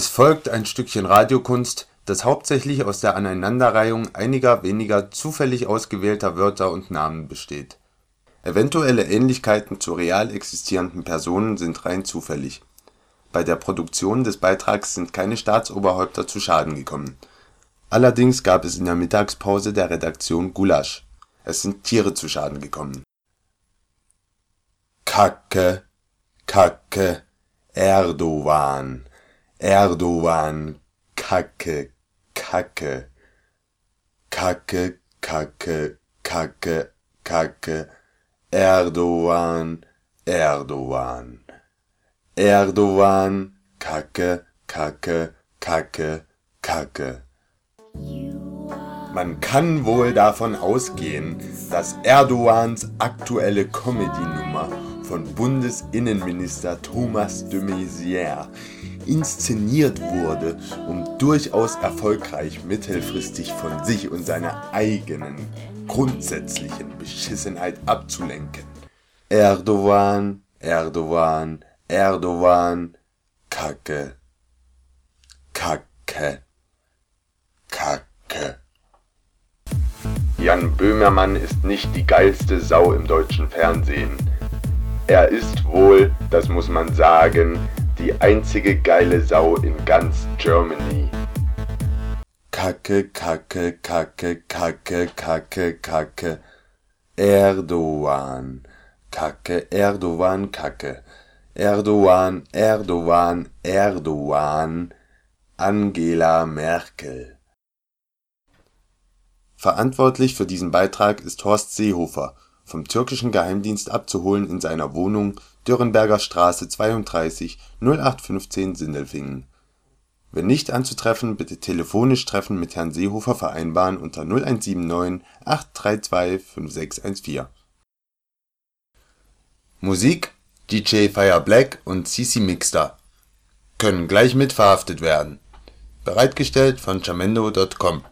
Es folgt ein Stückchen Radiokunst, das hauptsächlich aus der Aneinanderreihung einiger weniger zufällig ausgewählter Wörter und Namen besteht. Eventuelle Ähnlichkeiten zu real existierenden Personen sind rein zufällig. Bei der Produktion des Beitrags sind keine Staatsoberhäupter zu Schaden gekommen. Allerdings gab es in der Mittagspause der Redaktion Gulasch. Es sind Tiere zu Schaden gekommen. Kacke, Kacke, Erdogan, Erdogan, Kacke, Kacke, Kacke, Kacke, Kacke, Kacke, Erdogan, Erdogan, Erdogan, Kacke, Kacke, Kacke, Kacke. Man kann wohl davon ausgehen, dass Erdogans aktuelle Comedy-Nummer von Bundesinnenminister Thomas de Maizière inszeniert wurde, um durchaus erfolgreich mittelfristig von sich und seiner eigenen grundsätzlichen Beschissenheit abzulenken. Erdogan, Erdogan, Erdogan, Kacke, Kacke, Kacke. Jan Böhmermann ist nicht die geilste Sau im deutschen Fernsehen. Er ist wohl, das muss man sagen, die einzige geile Sau in ganz Germany. Kacke, Kacke, Kacke, Kacke, Kacke, Kacke. Erdogan. Kacke, Erdogan, Kacke. Erdogan, Erdogan, Erdogan. Angela Merkel. Verantwortlich für diesen Beitrag ist Horst Seehofer, vom türkischen Geheimdienst abzuholen in seiner Wohnung Dürrenberger Straße 32 0815 Sindelfingen. Wenn nicht anzutreffen, bitte telefonisch Treffen mit Herrn Seehofer vereinbaren unter 0179 832 5614. Musik DJ Fire Black und CC Mixter. Können gleich mit verhaftet werden. Bereitgestellt von jamendo.com